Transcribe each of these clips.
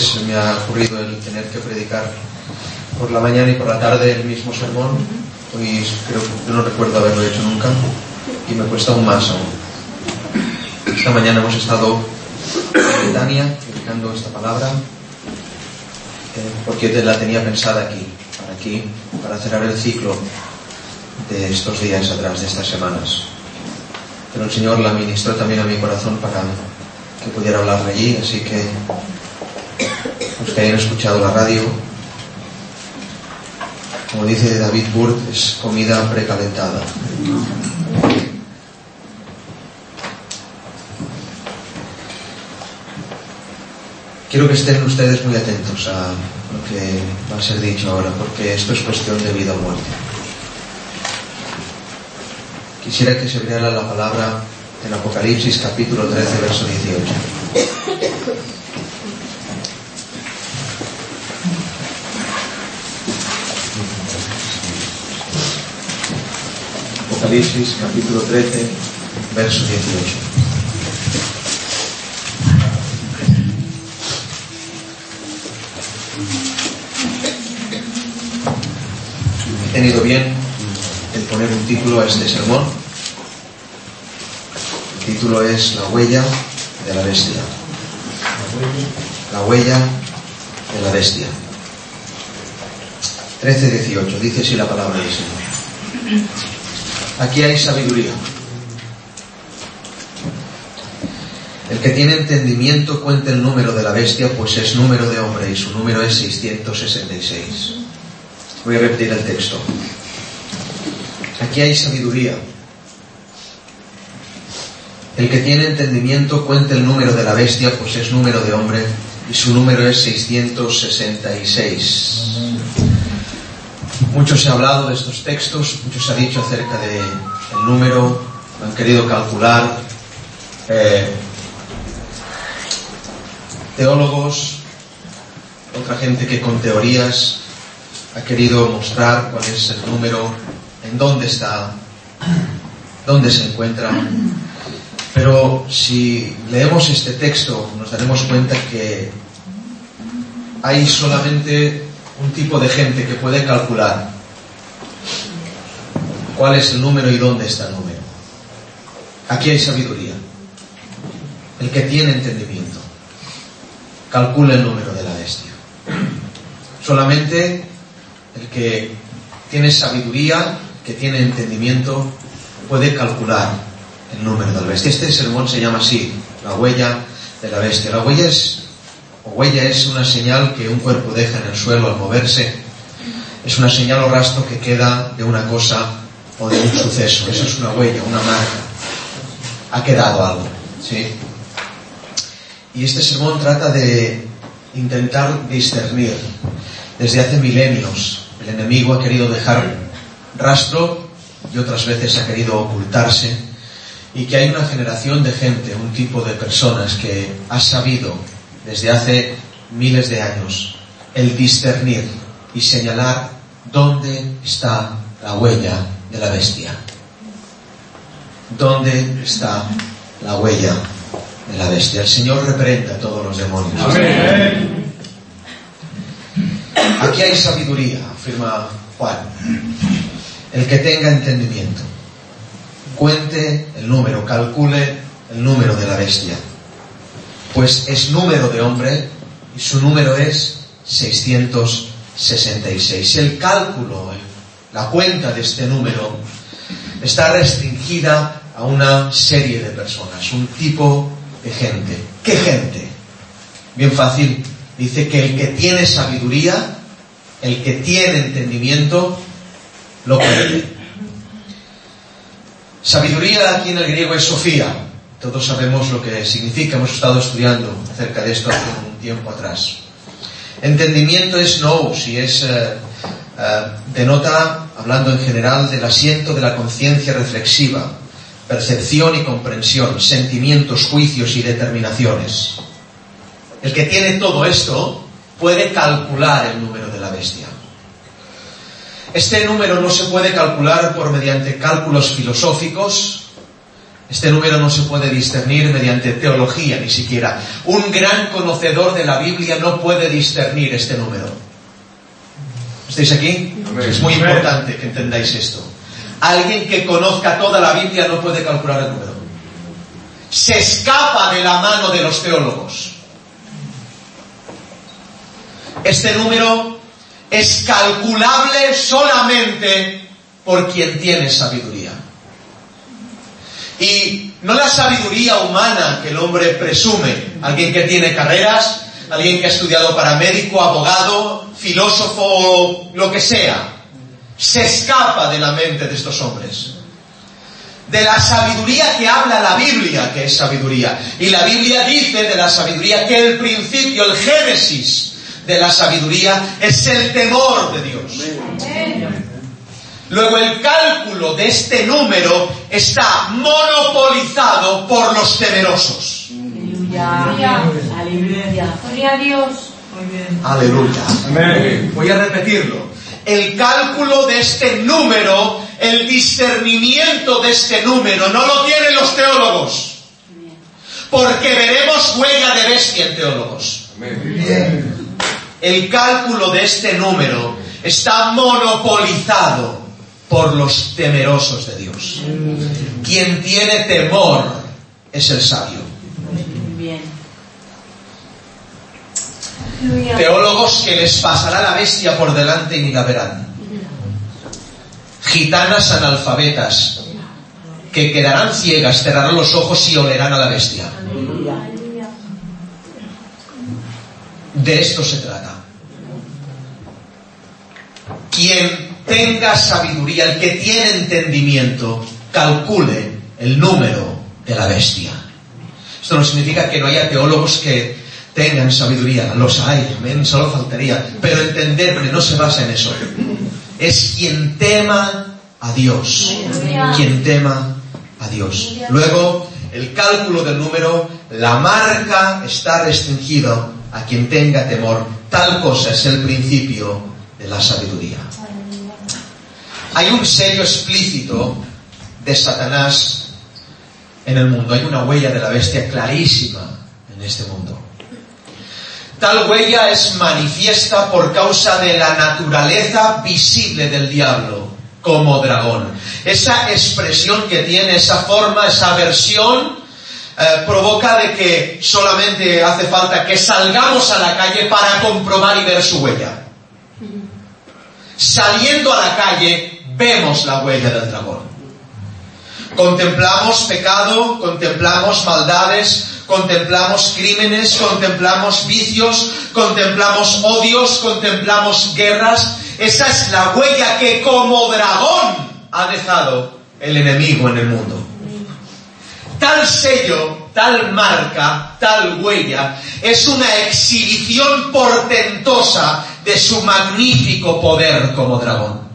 Veces me ha ocurrido el tener que predicar por la mañana y por la tarde el mismo sermón. Hoy creo que no recuerdo haberlo hecho nunca y me cuesta aún más aún. Esta mañana hemos estado en Tania predicando esta palabra eh, porque la tenía pensada aquí, para aquí, para cerrar el ciclo de estos días atrás, de estas semanas. Pero el Señor la ministró también a mi corazón para que pudiera hablar de allí, así que los que hayan escuchado la radio, como dice David Burt, es comida precalentada. Quiero que estén ustedes muy atentos a lo que va a ser dicho ahora, porque esto es cuestión de vida o muerte. Quisiera que se abriera la palabra en Apocalipsis capítulo 13, verso 18. Apocalipsis capítulo 13, verso 18. He tenido bien el poner un título a este sermón. El título es La huella de la bestia. La huella de la bestia. 13-18. Dice así la palabra del Señor. Aquí hay sabiduría. El que tiene entendimiento cuenta el número de la bestia, pues es número de hombre y su número es 666. Voy a repetir el texto. Aquí hay sabiduría. El que tiene entendimiento cuenta el número de la bestia, pues es número de hombre y su número es 666. Mucho se ha hablado de estos textos, mucho se ha dicho acerca del número, lo han querido calcular. Eh, teólogos, otra gente que con teorías ha querido mostrar cuál es el número, en dónde está, dónde se encuentra. Pero si leemos este texto nos daremos cuenta que hay solamente un tipo de gente que puede calcular cuál es el número y dónde está el número. Aquí hay sabiduría. El que tiene entendimiento calcula el número de la bestia. Solamente el que tiene sabiduría, que tiene entendimiento, puede calcular el número de la bestia. Este sermón se llama así, la huella de la bestia. La huella es, o huella es una señal que un cuerpo deja en el suelo al moverse. Es una señal o rastro que queda de una cosa o de un suceso. Eso es una huella, una marca. Ha quedado algo, ¿sí? Y este sermón trata de intentar discernir. Desde hace milenios el enemigo ha querido dejar rastro y otras veces ha querido ocultarse y que hay una generación de gente, un tipo de personas que ha sabido desde hace miles de años el discernir y señalar dónde está la huella de la bestia. ¿Dónde está la huella de la bestia? El Señor reprenda a todos los demonios. Amén. Aquí hay sabiduría, afirma Juan. El que tenga entendimiento, cuente el número, calcule el número de la bestia. Pues es número de hombre y su número es 666. El cálculo, la cuenta de este número está restringida a una serie de personas, un tipo de gente. ¿Qué gente? Bien fácil. Dice que el que tiene sabiduría, el que tiene entendimiento, lo puede. Sabiduría aquí en el griego es Sofía. Todos sabemos lo que significa, hemos estado estudiando acerca de esto hace un tiempo atrás. Entendimiento es no, si es, eh, eh, denota, hablando en general, del asiento de la conciencia reflexiva, percepción y comprensión, sentimientos, juicios y determinaciones. El que tiene todo esto puede calcular el número de la bestia. Este número no se puede calcular por mediante cálculos filosóficos, Este número no se puede discernir mediante teología ni siquiera. Un gran conocedor de la Biblia no puede discernir este número. ¿Estáis aquí? Es muy importante que entendáis esto. Alguien que conozca toda la Biblia no puede calcular el número. Se escapa de la mano de los teólogos. Este número es calculable solamente por quien tiene sabiduría. Y no la sabiduría humana que el hombre presume, alguien que tiene carreras, alguien que ha estudiado para médico, abogado, filósofo, lo que sea, se escapa de la mente de estos hombres. De la sabiduría que habla la Biblia, que es sabiduría. Y la Biblia dice de la sabiduría que el principio, el génesis de la sabiduría es el temor de Dios. Luego el cálculo de este número está monopolizado por los temerosos. Aleluya. Aleluya. Gloria a Dios. Aleluya. Voy a repetirlo. El cálculo de este número, el discernimiento de este número, no lo tienen los teólogos. Porque veremos huella de bestia en teólogos. El cálculo de este número está monopolizado por los temerosos de Dios. Quien tiene temor es el sabio. Teólogos que les pasará la bestia por delante y ni la verán. Gitanas analfabetas que quedarán ciegas, cerrarán los ojos y olerán a la bestia. De esto se trata. Quien tenga sabiduría, el que tiene entendimiento, calcule el número de la bestia. Esto no significa que no haya teólogos que tengan sabiduría, los hay, solo faltaría, pero entender no se basa en eso. Es quien tema a Dios, quien tema a Dios. Luego, el cálculo del número, la marca está restringido a quien tenga temor. Tal cosa es el principio de la sabiduría. Hay un sello explícito de Satanás en el mundo. Hay una huella de la bestia clarísima en este mundo. Tal huella es manifiesta por causa de la naturaleza visible del diablo como dragón. Esa expresión que tiene, esa forma, esa versión, eh, provoca de que solamente hace falta que salgamos a la calle para comprobar y ver su huella. Saliendo a la calle vemos la huella del dragón. Contemplamos pecado, contemplamos maldades, contemplamos crímenes, contemplamos vicios, contemplamos odios, contemplamos guerras. Esa es la huella que como dragón ha dejado el enemigo en el mundo. Tal sello, tal marca, tal huella es una exhibición portentosa de su magnífico poder como dragón.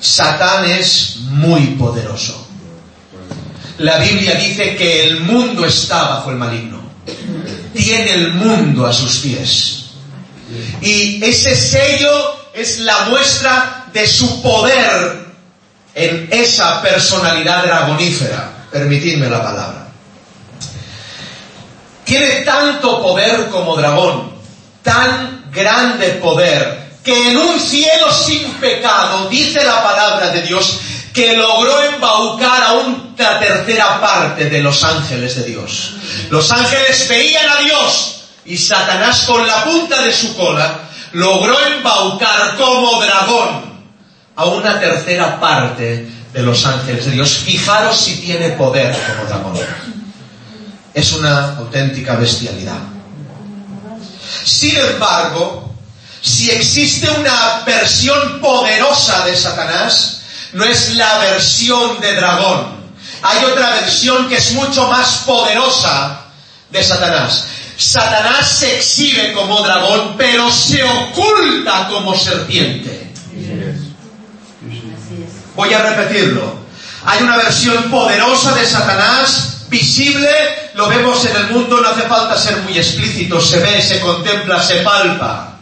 Satán es muy poderoso. La Biblia dice que el mundo está bajo el maligno. Tiene el mundo a sus pies. Y ese sello es la muestra de su poder en esa personalidad dragonífera. Permitidme la palabra. Tiene tanto poder como dragón, tan grande poder que en un cielo sin pecado, dice la palabra de Dios, que logró embaucar a una tercera parte de los ángeles de Dios. Los ángeles veían a Dios y Satanás con la punta de su cola logró embaucar como dragón a una tercera parte de los ángeles de Dios. Fijaros si tiene poder como dragón. Es una auténtica bestialidad. Sin embargo, si existe una versión poderosa de Satanás, no es la versión de dragón. Hay otra versión que es mucho más poderosa de Satanás. Satanás se exhibe como dragón, pero se oculta como serpiente. Voy a repetirlo. Hay una versión poderosa de Satanás, visible, lo vemos en el mundo, no hace falta ser muy explícito, se ve, se contempla, se palpa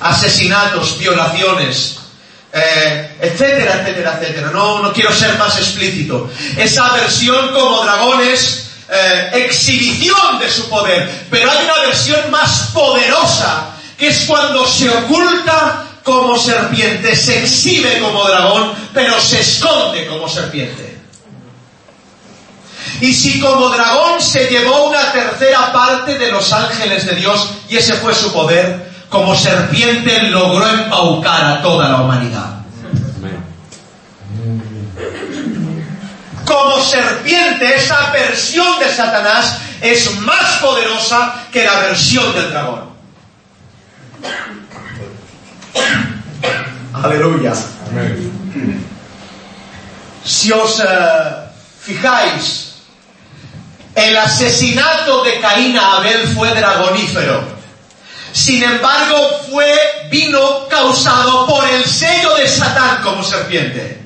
asesinatos, violaciones, eh, etcétera, etcétera, etcétera. No, no quiero ser más explícito. Esa versión como dragón es eh, exhibición de su poder, pero hay una versión más poderosa, que es cuando se oculta como serpiente, se exhibe como dragón, pero se esconde como serpiente. Y si como dragón se llevó una tercera parte de los ángeles de Dios y ese fue su poder, como serpiente logró embaucar a toda la humanidad. Como serpiente, esa versión de Satanás es más poderosa que la versión del dragón. Aleluya. Si os eh, fijáis, el asesinato de Caín a Abel fue dragonífero. Sin embargo, fue, vino causado por el sello de Satán como serpiente.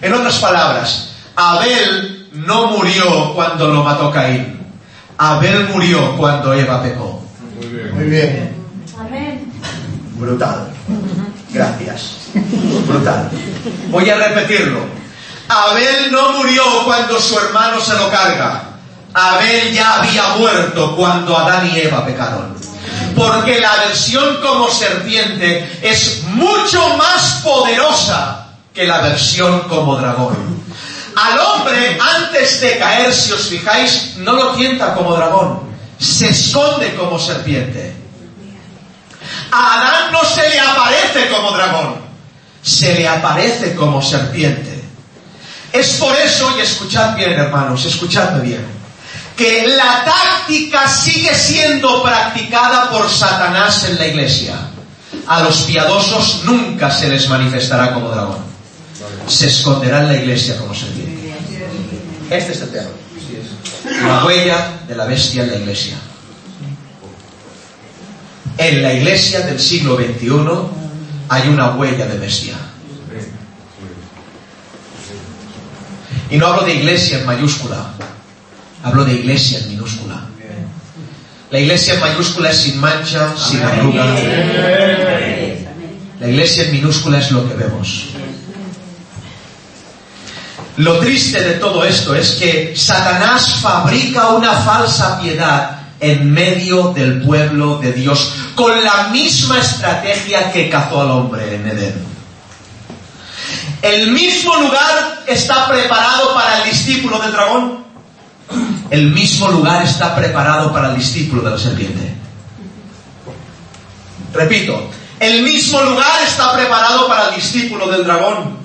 En otras palabras, Abel no murió cuando lo mató Caín. Abel murió cuando Eva pecó. Muy bien. Muy bien. Amén. Brutal. Gracias. Brutal. Voy a repetirlo. Abel no murió cuando su hermano se lo carga. Abel ya había muerto cuando Adán y Eva pecaron. Porque la versión como serpiente es mucho más poderosa que la versión como dragón. Al hombre, antes de caer, si os fijáis, no lo tienta como dragón, se esconde como serpiente. A Adán no se le aparece como dragón, se le aparece como serpiente. Es por eso, y escuchad bien hermanos, escuchadme bien, que la táctica sigue siendo practicada por Satanás en la iglesia. A los piadosos nunca se les manifestará como dragón. Se esconderá en la iglesia como serpiente. Este es el tema. La huella de la bestia en la iglesia. En la iglesia del siglo XXI hay una huella de bestia. Y no hablo de iglesia en mayúscula, hablo de iglesia en minúscula. La iglesia en mayúscula es sin mancha, sin arruga. La iglesia en minúscula es lo que vemos. Lo triste de todo esto es que Satanás fabrica una falsa piedad en medio del pueblo de Dios con la misma estrategia que cazó al hombre en Edén. El mismo lugar está preparado para el discípulo del dragón. El mismo lugar está preparado para el discípulo de la serpiente. Repito, el mismo lugar está preparado para el discípulo del dragón.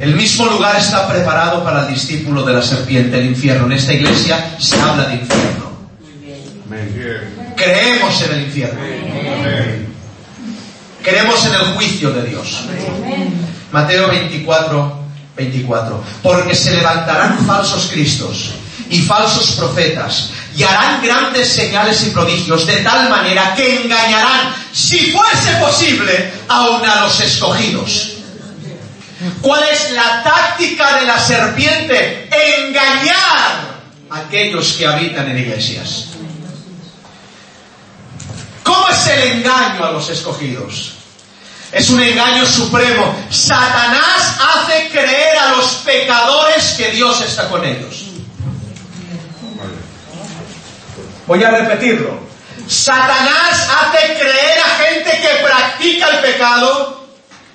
El mismo lugar está preparado para el discípulo de la serpiente, el infierno. En esta iglesia se habla de infierno. Creemos en el infierno. Creemos en el juicio de Dios. Mateo 24, 24. Porque se levantarán falsos cristos y falsos profetas y harán grandes señales y prodigios de tal manera que engañarán, si fuese posible, aun a los escogidos. ¿Cuál es la táctica de la serpiente? Engañar a aquellos que habitan en iglesias. ¿Cómo es el engaño a los escogidos? Es un engaño supremo. Satanás hace creer a los pecadores que Dios está con ellos. Voy a repetirlo. Satanás hace creer a gente que practica el pecado,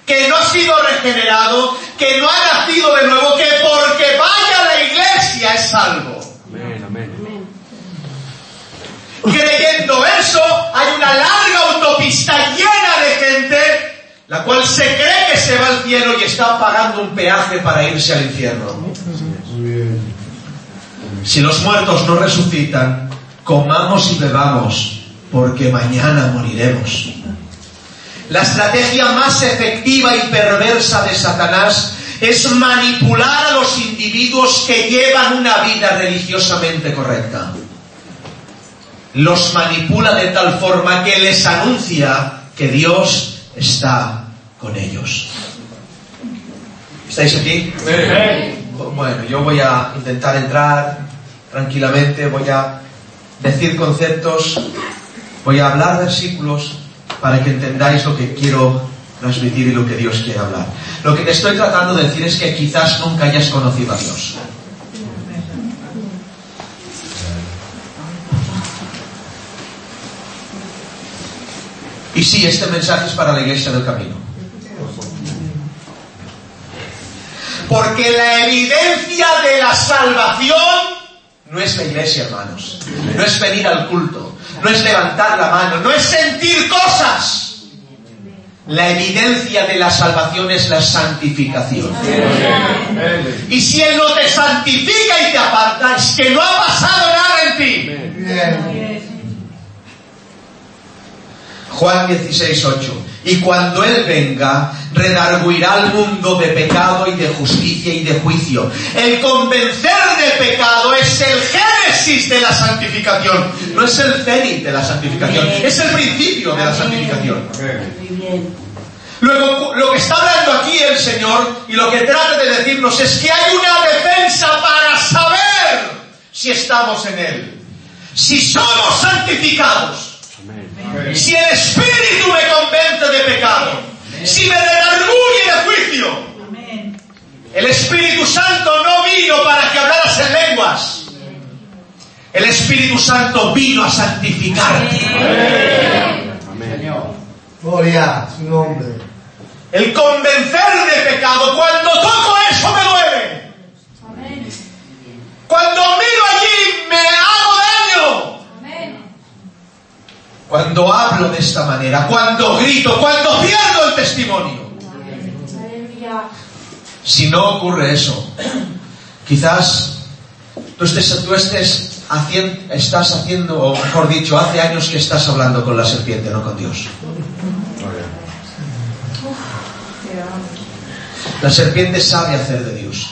que no ha sido regenerado, que no ha nacido de nuevo, que porque vaya a la iglesia es salvo. Creyendo eso, hay una larga autopista llena de gente, la cual se cree que se va al cielo y está pagando un peaje para irse al infierno. Si los muertos no resucitan, comamos y bebamos, porque mañana moriremos. La estrategia más efectiva y perversa de Satanás es manipular a los individuos que llevan una vida religiosamente correcta. Los manipula de tal forma que les anuncia que Dios está con ellos. ¿Estáis aquí? Bueno, yo voy a intentar entrar tranquilamente, voy a decir conceptos, voy a hablar versículos para que entendáis lo que quiero transmitir y lo que Dios quiere hablar. Lo que te estoy tratando de decir es que quizás nunca hayas conocido a Dios. Y sí, este mensaje es para la iglesia del camino. Porque la evidencia de la salvación no es la iglesia, hermanos. No es venir al culto. No es levantar la mano. No es sentir cosas. La evidencia de la salvación es la santificación. Y si Él no te santifica y te aparta, es que no ha pasado nada en ti. Juan 16, 8. Y cuando Él venga, redarguirá al mundo de pecado y de justicia y de juicio. El convencer de pecado es el génesis de la santificación, no es el cenit de la santificación, es el principio de la santificación. Luego, lo que está hablando aquí el Señor y lo que trata de decirnos es que hay una defensa para saber si estamos en Él. Si somos santificados, si el Espíritu me convence de pecado, si me redarguye de juicio, el Espíritu Santo no vino para que hablaras en lenguas. El Espíritu Santo vino a santificar. Gloria a su nombre. El convencer de pecado. Cuando toco eso me duele. Cuando miro allí Cuando hablo de esta manera, cuando grito, cuando pierdo el testimonio. Si no ocurre eso, quizás tú estés, tú estés haciendo, estás haciendo, o mejor dicho, hace años que estás hablando con la serpiente, no con Dios. La serpiente sabe hacer de Dios.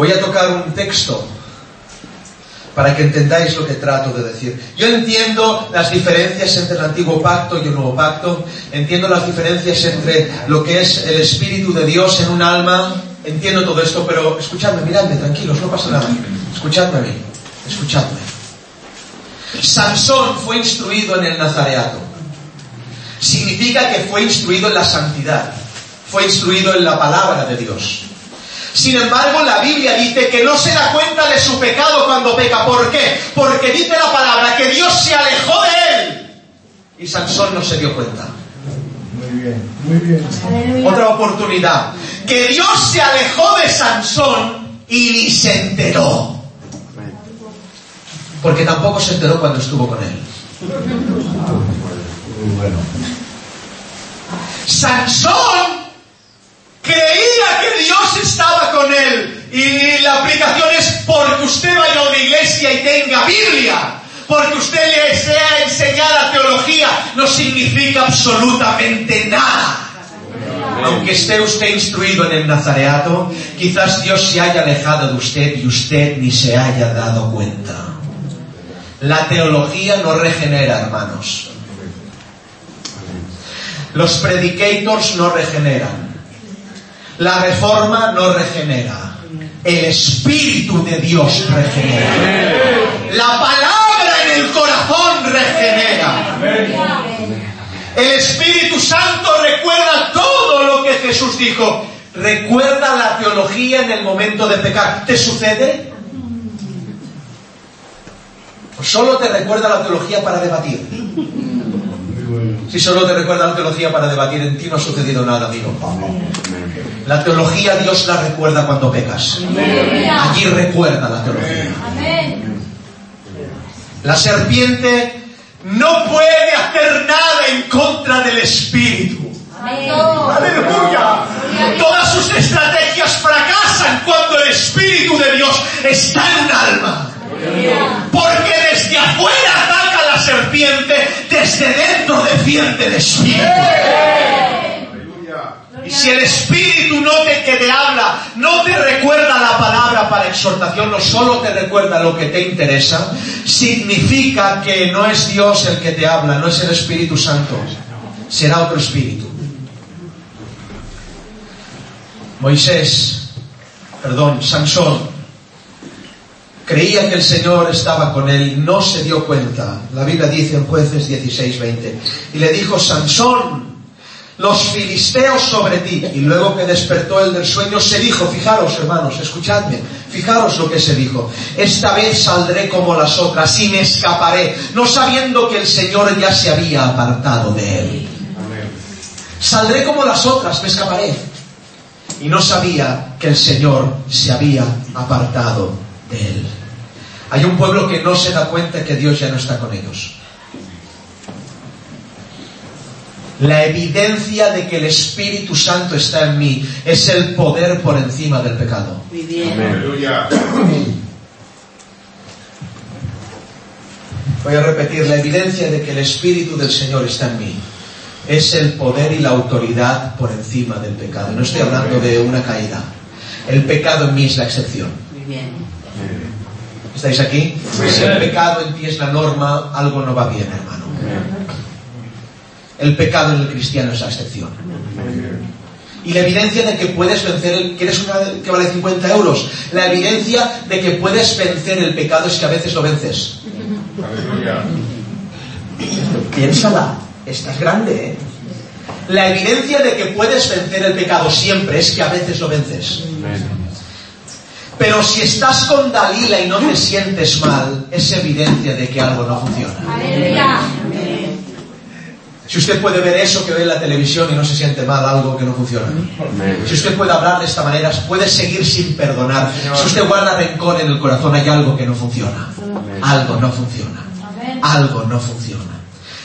Voy a tocar un texto para que entendáis lo que trato de decir. Yo entiendo las diferencias entre el antiguo pacto y el nuevo pacto, entiendo las diferencias entre lo que es el Espíritu de Dios en un alma, entiendo todo esto, pero escuchadme, miradme, tranquilos, no pasa nada. Escuchadme a mí, escuchadme. Sansón fue instruido en el Nazareato. Significa que fue instruido en la santidad, fue instruido en la palabra de Dios. Sin embargo, la Biblia dice que no se da cuenta de su pecado cuando peca. ¿Por qué? Porque dice la palabra que Dios se alejó de él. Y Sansón no se dio cuenta. Muy bien, muy bien. Otra oportunidad. Que Dios se alejó de Sansón y ni se enteró. Porque tampoco se enteró cuando estuvo con él. Muy bueno. Sansón creía que Dios estaba con él. Y la aplicación es porque usted vaya a una iglesia y tenga Biblia. Porque usted le sea enseñada teología no significa absolutamente nada. Aunque esté usted instruido en el Nazareato, quizás Dios se haya alejado de usted y usted ni se haya dado cuenta. La teología no regenera, hermanos. Los predicators no regeneran. La reforma no regenera. El Espíritu de Dios regenera. La palabra en el corazón regenera. El Espíritu Santo recuerda todo lo que Jesús dijo. Recuerda la teología en el momento de pecar. ¿Te sucede? Pues solo te recuerda la teología para debatir. Si solo te recuerda la teología para debatir, en ti no ha sucedido nada, amigo. La teología Dios la recuerda cuando pecas. Allí recuerda la teología. La serpiente no puede hacer nada en contra del Espíritu. Aleluya. Todas sus estrategias fracasan cuando el Espíritu de Dios está en un alma. Porque desde afuera ataca la serpiente, desde dentro defiende el Espíritu. Y si el Espíritu no te, que te habla, no te recuerda la palabra para exhortación, no solo te recuerda lo que te interesa, significa que no es Dios el que te habla, no es el Espíritu Santo, será otro Espíritu. Moisés, perdón, Sansón, Creía que el Señor estaba con él, no se dio cuenta. La Biblia dice en jueces 16, 20. Y le dijo, Sansón, los filisteos sobre ti. Y luego que despertó él del sueño, se dijo, fijaros hermanos, escuchadme, fijaros lo que se dijo. Esta vez saldré como las otras y me escaparé, no sabiendo que el Señor ya se había apartado de él. Saldré como las otras, me escaparé. Y no sabía que el Señor se había apartado de él. Hay un pueblo que no se da cuenta que Dios ya no está con ellos. La evidencia de que el Espíritu Santo está en mí es el poder por encima del pecado. Muy bien. Aleluya. Voy a repetir, la evidencia de que el Espíritu del Señor está en mí es el poder y la autoridad por encima del pecado. No estoy hablando de una caída. El pecado en mí es la excepción. Muy bien. ¿Estáis aquí? Si el pecado en ti es la norma, algo no va bien, hermano. El pecado en el cristiano es la excepción. Y la evidencia de que puedes vencer, el, ¿quieres una que vale 50 euros? La evidencia de que puedes vencer el pecado es que a veces lo vences. Piénsala, estás grande, ¿eh? La evidencia de que puedes vencer el pecado siempre es que a veces lo vences. Pero si estás con Dalila y no te sientes mal, es evidencia de que algo no funciona. Aleluya. Si usted puede ver eso que ve en la televisión y no se siente mal, algo que no funciona. Si usted puede hablar de esta manera, puede seguir sin perdonar. Si usted guarda rencor en el corazón, hay algo que no funciona. Algo no funciona. Algo no funciona.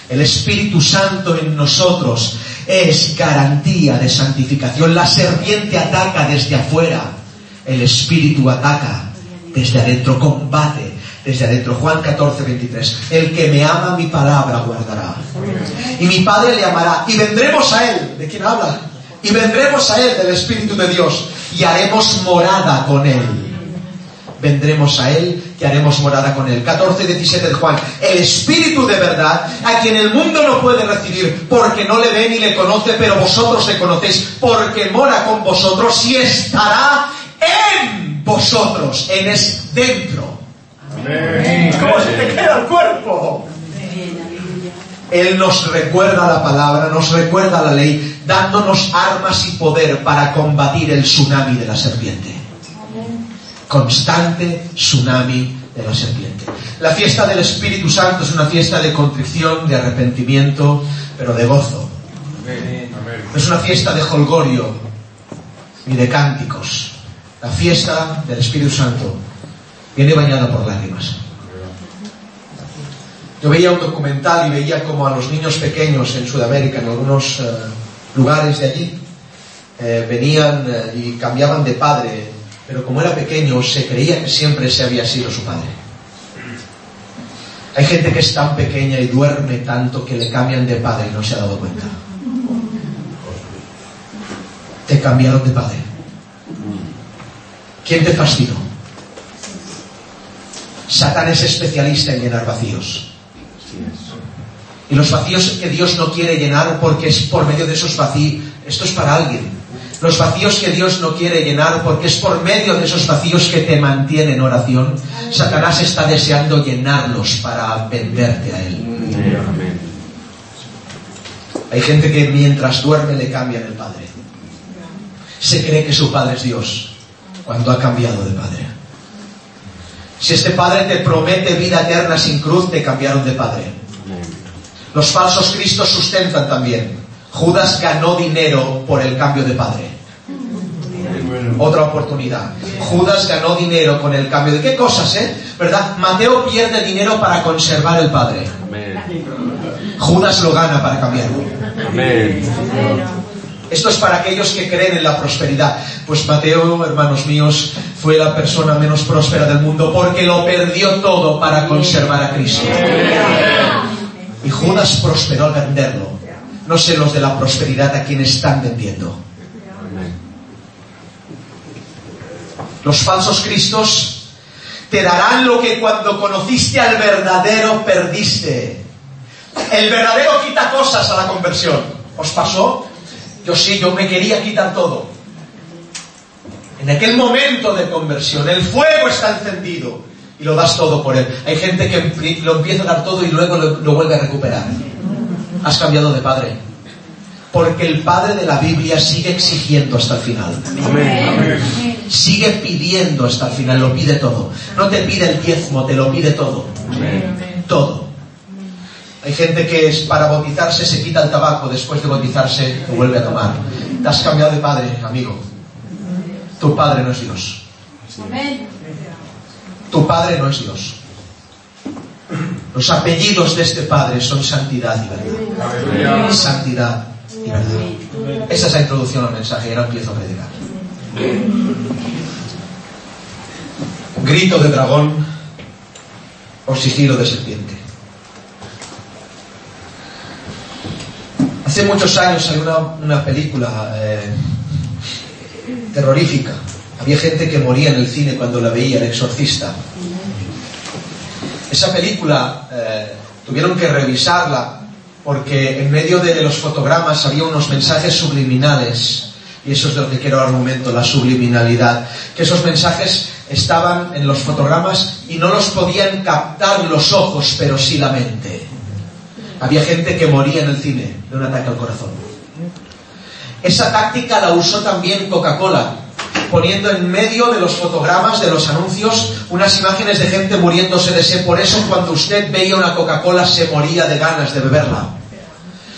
El Espíritu Santo en nosotros es garantía de santificación. La serpiente ataca desde afuera. El Espíritu ataca desde adentro, combate desde adentro. Juan 14, 23. El que me ama mi palabra guardará. Y mi Padre le amará. Y vendremos a Él. ¿De quién habla? Y vendremos a Él del Espíritu de Dios. Y haremos morada con Él. Vendremos a Él y haremos morada con Él. 14, 17 de Juan. El Espíritu de verdad, a quien el mundo no puede recibir, porque no le ve ni le conoce, pero vosotros le conocéis, porque mora con vosotros y estará en vosotros. Él es dentro. ¿Cómo se te queda el cuerpo? Él nos recuerda la palabra, nos recuerda la ley, dándonos armas y poder para combatir el tsunami de la serpiente. Constante tsunami de la serpiente. La fiesta del Espíritu Santo es una fiesta de contrición, de arrepentimiento, pero de gozo. No es una fiesta de holgorio ni de cánticos. La fiesta del Espíritu Santo viene bañada por lágrimas. Yo veía un documental y veía como a los niños pequeños en Sudamérica, en algunos eh, lugares de allí, eh, venían eh, y cambiaban de padre, pero como era pequeño se creía que siempre ese había sido su padre. Hay gente que es tan pequeña y duerme tanto que le cambian de padre y no se ha dado cuenta. Te cambiaron de padre. ¿Quién te fastidió? Satán es especialista en llenar vacíos. Y los vacíos que Dios no quiere llenar porque es por medio de esos vacíos. Esto es para alguien. Los vacíos que Dios no quiere llenar porque es por medio de esos vacíos que te mantiene en oración. Satanás está deseando llenarlos para venderte a Él. Hay gente que mientras duerme le cambian el padre. Se cree que su padre es Dios cuando ha cambiado de padre. Si este padre te promete vida eterna sin cruz, te cambiaron de padre. Los falsos cristos sustentan también. Judas ganó dinero por el cambio de padre. Otra oportunidad. Judas ganó dinero con el cambio de qué cosas, ¿eh? ¿Verdad? Mateo pierde dinero para conservar el padre. Judas lo gana para cambiarlo. Esto es para aquellos que creen en la prosperidad. Pues Mateo, hermanos míos, fue la persona menos próspera del mundo porque lo perdió todo para conservar a Cristo. Y Judas prosperó al venderlo. No sé los de la prosperidad a quienes están vendiendo. Los falsos cristos te darán lo que cuando conociste al verdadero perdiste. El verdadero quita cosas a la conversión. ¿Os pasó? Yo sí, yo me quería quitar todo. En aquel momento de conversión, el fuego está encendido. y lo das todo por él. Hay gente que lo empieza a dar todo y luego lo, vuelve a recuperar. Has cambiado de padre. Porque el padre de la Biblia sigue exigiendo hasta el final. Sigue pidiendo hasta el final, lo pide todo. No te pide el diezmo, te lo pide todo. Todo. Hay gente que es para bautizarse se quita el tabaco, después de bautizarse lo vuelve a tomar. Te has cambiado de padre, amigo. Tu padre no es Dios. Tu padre no es Dios. Los apellidos de este padre son santidad y verdad. Santidad y verdad. Esa es la introducción al mensaje y ahora empiezo a predicar. Grito de dragón o sigilo de serpiente. Hace muchos años hay una, película eh, terrorífica. Había gente que moría en el cine cuando la veía, El Exorcista. Esa película eh, tuvieron que revisarla porque en medio de, los fotogramas había unos mensajes subliminales. Y eso es de lo que quiero hablar un momento, la subliminalidad. Que esos mensajes estaban en los fotogramas y no los podían captar los ojos, pero sí la mente. Había gente que moría en el cine de un ataque al corazón. Esa táctica la usó también Coca-Cola, poniendo en medio de los fotogramas, de los anuncios, unas imágenes de gente muriéndose de sed. Por eso cuando usted veía una Coca-Cola se moría de ganas de beberla.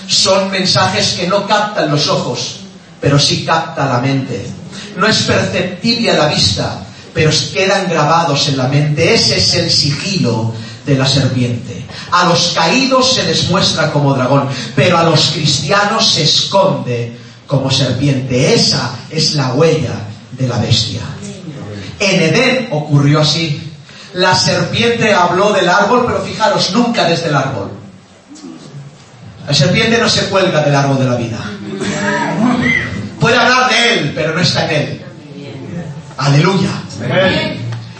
Son mensajes que no captan los ojos, pero sí capta la mente. No es perceptible a la vista, pero quedan grabados en la mente. Ese es el sigilo de la serpiente. A los caídos se les muestra como dragón, pero a los cristianos se esconde como serpiente. Esa es la huella de la bestia. En Edén ocurrió así. La serpiente habló del árbol, pero fijaros, nunca desde el árbol. La serpiente no se cuelga del árbol de la vida. Puede hablar de él, pero no está en él. Aleluya.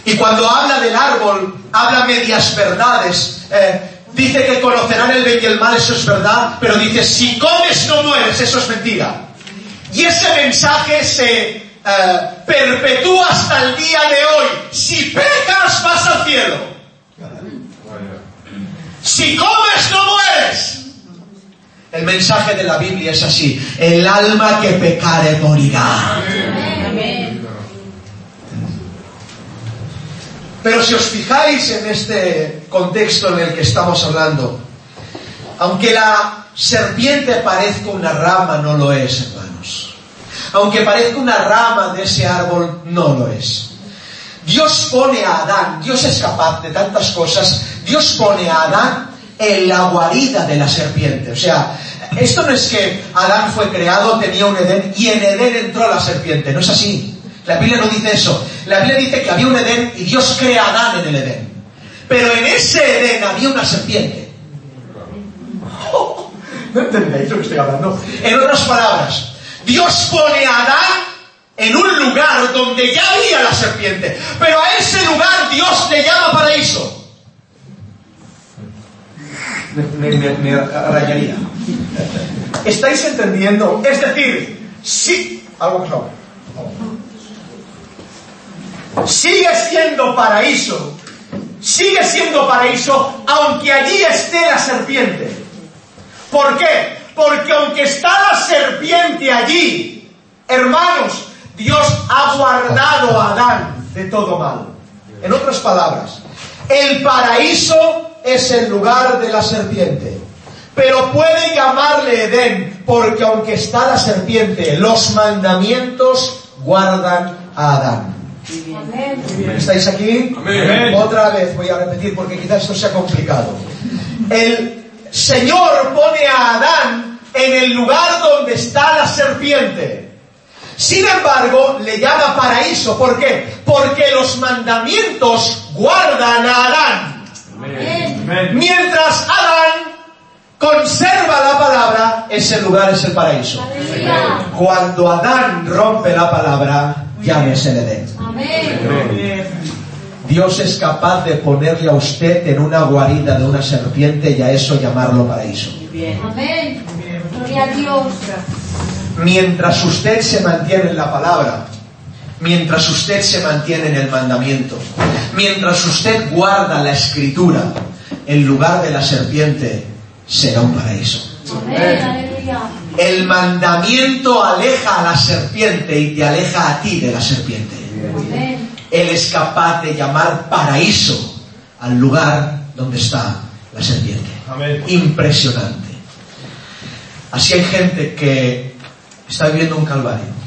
Y cuando habla del árbol, habla medias verdades. Eh, dice que conocerán el bien y el mal, eso es verdad, pero dice, si comes no mueres, eso es mentira. Y ese mensaje se eh, perpetúa hasta el día de hoy. Si pecas, vas al cielo. Si comes, no mueres. El mensaje de la Biblia es así. El alma que pecare morirá. Pero si os fijáis en este contexto en el que estamos hablando, aunque la serpiente parezca una rama, no lo es, hermanos. Aunque parezca una rama de ese árbol, no lo es. Dios pone a Adán, Dios es capaz de tantas cosas, Dios pone a Adán en la guarida de la serpiente. O sea, esto no es que Adán fue creado, tenía un Edén y en Edén entró la serpiente, no es así. La Biblia no dice eso. La Biblia dice que había un Edén y Dios crea a Adán en el Edén. Pero en ese Edén había una serpiente. ¿No entendéis lo que estoy hablando? En otras palabras, Dios pone a Adán en un lugar donde ya había la serpiente. Pero a ese lugar Dios le llama paraíso. Me, me, rayaría. ¿Estáis entendiendo? Es decir, sí. Algo que sigue siendo paraíso, sigue siendo paraíso aunque allí esté la serpiente. ¿Por qué? Porque aunque está la serpiente allí, hermanos, Dios ha guardado a Adán de todo mal. En otras palabras, el paraíso es el lugar de la serpiente. Pero puede llamarle Edén, porque aunque está la serpiente, los mandamientos guardan a Adán. ¿Estáis aquí? Otra vez voy a repetir porque quizás esto sea complicado. El Señor pone a Adán en el lugar donde está la serpiente. Sin embargo, le llama paraíso. ¿Por qué? Porque los mandamientos guardan a Adán. Mientras Adán conserva la palabra, ese lugar es el paraíso. Cuando Adán rompe la palabra, ya no es el Edén. Dios es capaz de ponerle a usted en una guarida de una serpiente y a eso llamarlo paraíso. Amén. Gloria a Dios. Mientras usted se mantiene en la palabra, mientras usted se mantiene en el mandamiento, mientras usted guarda la escritura, el lugar de la serpiente será un paraíso. El mandamiento aleja a la serpiente y te aleja a ti de la serpiente. Él es capaz de llamar paraíso al lugar donde está la serpiente. Impresionante. Así hay gente que está viviendo un calvario.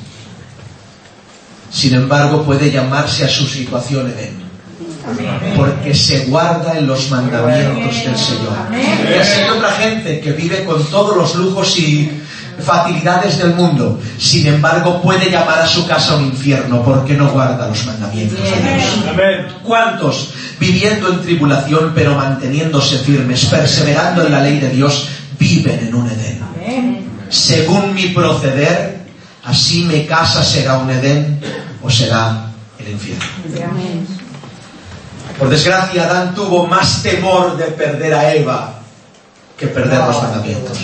Sin embargo, puede llamarse a su situación Edén. Porque se guarda en los mandamientos del Señor. Y así hay otra gente que vive con todos los lujos y facilidades del mundo. Sin embargo, puede llamar a su casa un infierno porque no guarda los mandamientos de Dios. ¿Cuántos, viviendo en tribulación pero manteniéndose firmes, perseverando en la ley de Dios, viven en un Edén? Según mi proceder, así mi casa será un Edén o será el infierno. Por desgracia, Adán tuvo más temor de perder a Eva que perder los mandamientos.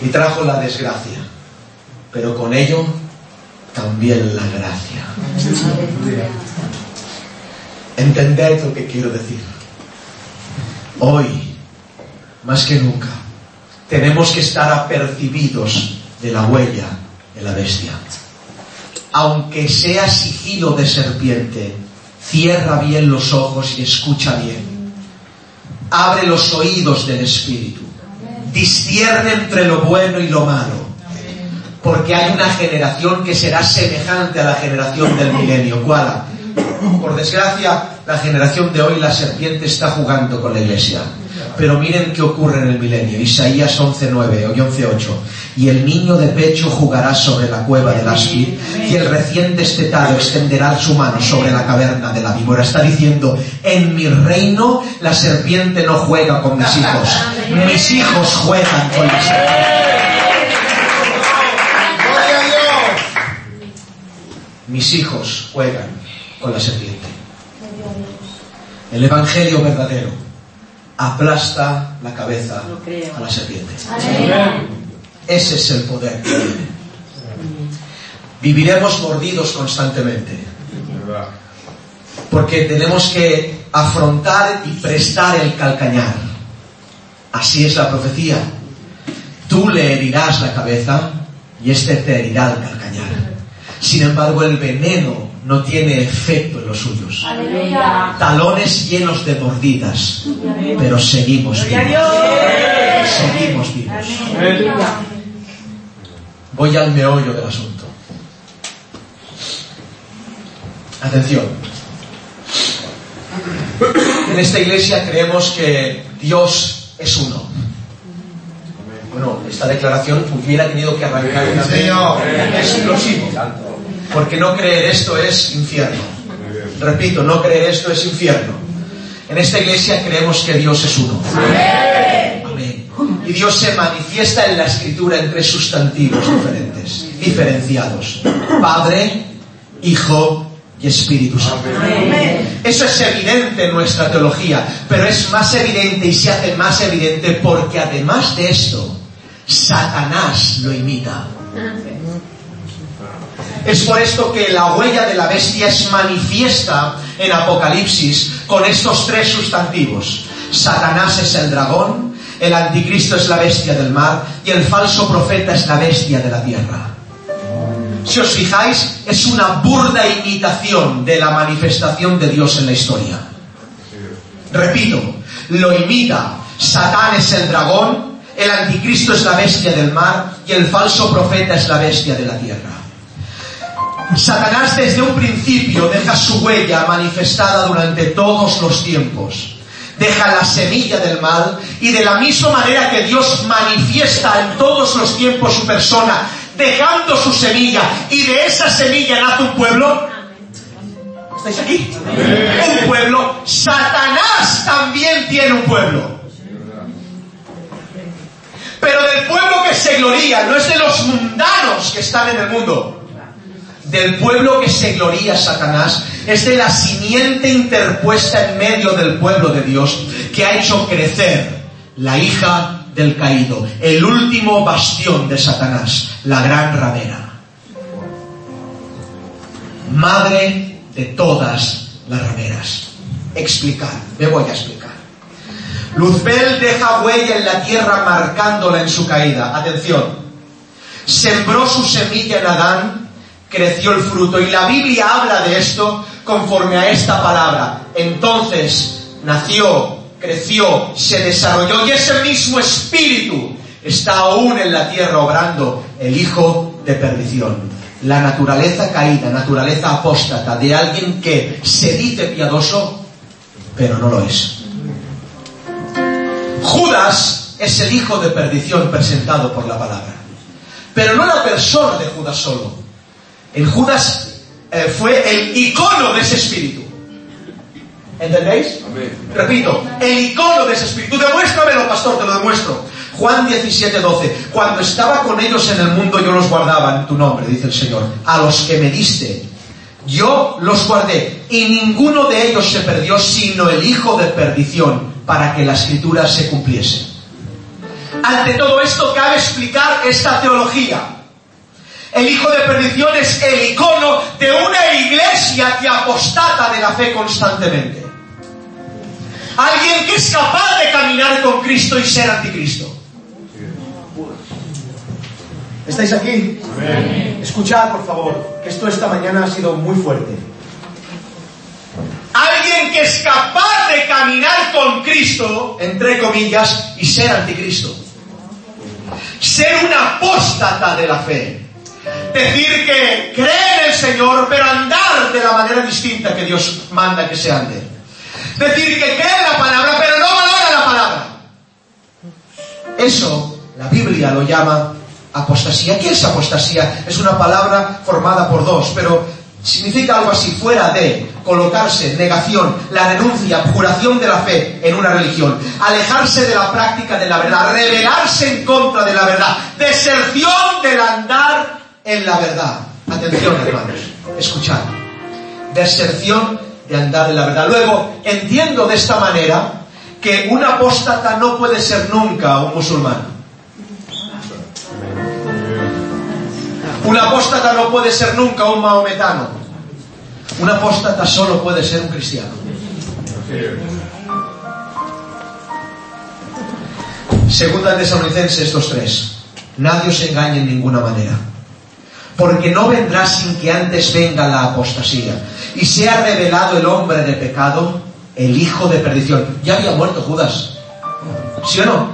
Y trajo la desgracia, pero con ello también la gracia. Entended lo que quiero decir. Hoy, más que nunca, tenemos que estar apercibidos de la huella de la bestia. Aunque sea sigilo de serpiente, cierra bien los ojos y escucha bien. Abre los oídos del Espíritu. Discierne entre lo bueno y lo malo. Porque hay una generación que será semejante a la generación del milenio. ¿Cuál? Por desgracia, la generación de hoy, la serpiente está jugando con la iglesia. Pero miren qué ocurre en el milenio. Isaías 11.9 o 11.8. Y el niño de pecho jugará sobre la cueva del áspid y el recién destetado extenderá su mano sobre la caverna de la víbora. Está diciendo, en mi reino la serpiente no juega con mis hijos. Mis hijos juegan con la serpiente. Mis hijos juegan con la serpiente. El Evangelio verdadero aplasta la cabeza a la serpiente. Ese es el poder que tiene. Viviremos mordidos constantemente. Porque tenemos que afrontar y prestar el calcañar. Así es la profecía. Tú le herirás la cabeza y éste te herirá el calcañar. Sin embargo, el veneno no tiene efecto en los suyos. Talones llenos de mordidas, pero seguimos vivos. Seguimos vivos. Voy al meollo del asunto. Atención. En esta iglesia creemos que Dios es uno. Bueno, esta declaración hubiera tenido que arrancar una explosivo. Porque no creer esto es infierno. Repito, no creer esto es infierno. En esta iglesia creemos que Dios es uno. Amén. Y Dios se manifiesta en la escritura en tres sustantivos diferentes, diferenciados. Padre, Hijo y Espíritu Santo. Eso es evidente en nuestra teología, pero es más evidente y se hace más evidente porque además de esto, Satanás lo imita. Es por esto que la huella de la bestia es manifiesta en Apocalipsis con estos tres sustantivos. Satanás es el dragón, el anticristo es la bestia del mar y el falso profeta es la bestia de la tierra. Si os fijáis, es una burda imitación de la manifestación de Dios en la historia. Repito, lo imita. Satán es el dragón, el anticristo es la bestia del mar y el falso profeta es la bestia de la tierra. Satanás desde un principio deja su huella manifestada durante todos los tiempos. Deja la semilla del mal y de la misma manera que Dios manifiesta en todos los tiempos su persona, dejando su semilla y de esa semilla nace un pueblo. ¿Estáis aquí? Un pueblo. Satanás también tiene un pueblo. Pero del pueblo que se gloría, no es de los mundanos que están en el mundo del pueblo que se gloría Satanás, es de la simiente interpuesta en medio del pueblo de Dios que ha hecho crecer la hija del caído, el último bastión de Satanás, la gran ramera. madre de todas las rameras. Explicar, me voy a explicar. Luzbel deja huella en la tierra marcándola en su caída. Atención, sembró su semilla en Adán, creció el fruto y la Biblia habla de esto conforme a esta palabra. Entonces nació, creció, se desarrolló y ese mismo espíritu está aún en la tierra obrando el hijo de perdición la naturaleza caída, naturaleza apóstata de alguien que se dice piadoso, pero no lo es. Judas es el hijo de perdición presentado por la palabra. Pero no la persona de Judas solo. En Judas eh, fue el icono de ese espíritu. ¿Entendéis? Repito, el icono de ese espíritu. Demuéstramelo, pastor, te lo demuestro. Juan 17, 12. Cuando estaba con ellos en el mundo, yo los guardaba en tu nombre, dice el Señor. A los que me diste, yo los guardé. Y ninguno de ellos se perdió, sino el hijo de perdición, para que la escritura se cumpliese. Ante todo esto, cabe explicar esta teología. El hijo de perdición es el icono de una iglesia que apostata de la fe constantemente. Alguien que es capaz de caminar con Cristo y ser anticristo. ¿Estáis aquí? Escuchad, por favor, que esto esta mañana ha sido muy fuerte. Alguien que es capaz de caminar con Cristo, entre comillas, y ser anticristo. Ser una apóstata de la fe. Decir que cree en el Señor, pero andar de la manera distinta que Dios manda que se ande. Decir que cree en la palabra, pero no valora la palabra. Eso la Biblia lo llama apostasía. ¿Qué es apostasía? Es una palabra formada por dos, pero significa algo así, fuera de colocarse, negación, la renuncia, abjuración de la fe en una religión, alejarse de la práctica de la verdad, rebelarse en contra de la verdad, deserción del andar en la verdad. Atención, hermanos, escuchad. Deserción de andar en la verdad. Luego, entiendo de esta manera que un apóstata no puede ser nunca un musulmán. Un apóstata no puede ser nunca un maometano. Un apóstata solo puede ser un cristiano. Segunda Tesalonicenses 2.3. Nadie os engañe en ninguna manera. Porque no vendrá sin que antes venga la apostasía y sea revelado el hombre de pecado, el hijo de perdición. Ya había muerto Judas. ¿Sí o no?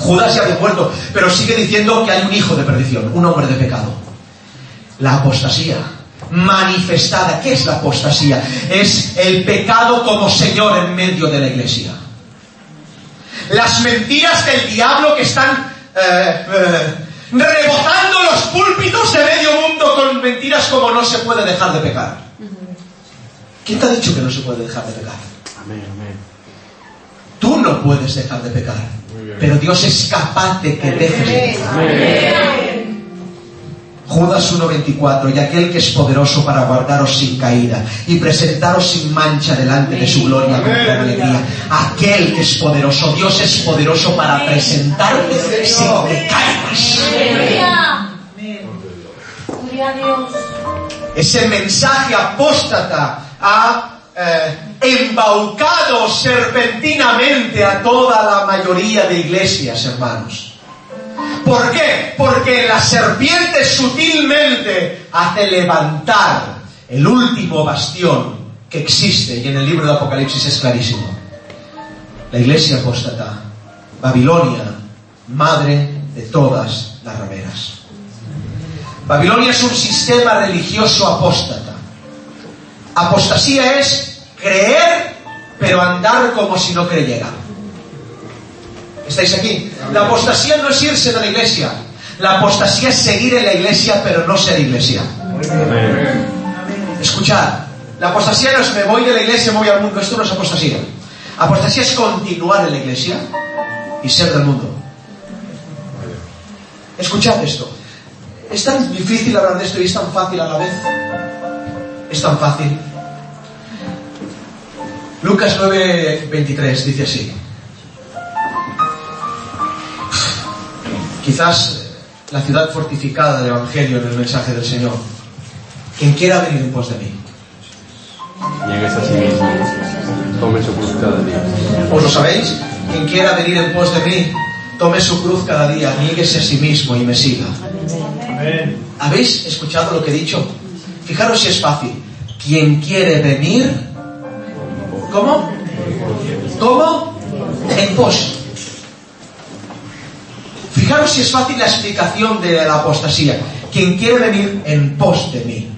Judas ya había muerto, pero sigue diciendo que hay un hijo de perdición, un hombre de pecado. La apostasía manifestada. ¿Qué es la apostasía? Es el pecado como Señor en medio de la iglesia. Las mentiras del diablo que están eh, eh, rebotando los púlpitos de medio mundo con mentiras como no se puede dejar de pecar. ¿Quién te ha dicho que no se puede dejar de pecar? Amén, amén. Tú no puedes dejar de pecar, pero Dios es capaz de que dejes de pecar. Judas 1.24, y aquel que es poderoso para guardaros sin caída y presentaros sin mancha delante de su gloria con gran alegría. Aquel que es poderoso, Dios es poderoso para presentarte sin que caigas. Ese mensaje apóstata ha eh, embaucado serpentinamente a toda la mayoría de iglesias, hermanos. ¿Por qué? Porque la serpiente sutilmente hace levantar el último bastión que existe y en el libro de Apocalipsis es clarísimo. La iglesia apóstata, Babilonia, madre de todas las rameras. Babilonia es un sistema religioso apóstata. Apostasía es creer pero andar como si no creyera. ¿Estáis aquí? La apostasía no es irse de la iglesia. La apostasía es seguir en la iglesia, pero no ser iglesia. Escuchad, la apostasía no es me voy de la iglesia, me voy al mundo. Esto no es apostasía. Apostasía es continuar en la iglesia y ser del mundo. Escuchad esto. Es tan difícil hablar de esto y es tan fácil a la vez. Es tan fácil. Lucas 9:23 dice así. Quizás la ciudad fortificada del Evangelio en el mensaje del Señor. Quien quiera venir en pos de mí. Niegues a sí mismo. Tome su cruz cada día. ¿Os lo sabéis? Quien quiera venir en pos de mí, tome su cruz cada día, nieguese a sí mismo y me siga. ¿Habéis escuchado lo que he dicho? Fijaros si es fácil. Quien quiere venir, ¿cómo? ¿Cómo? En pos. Fijaros si es fácil la explicación de la apostasía. Quien quiere venir en pos de mí.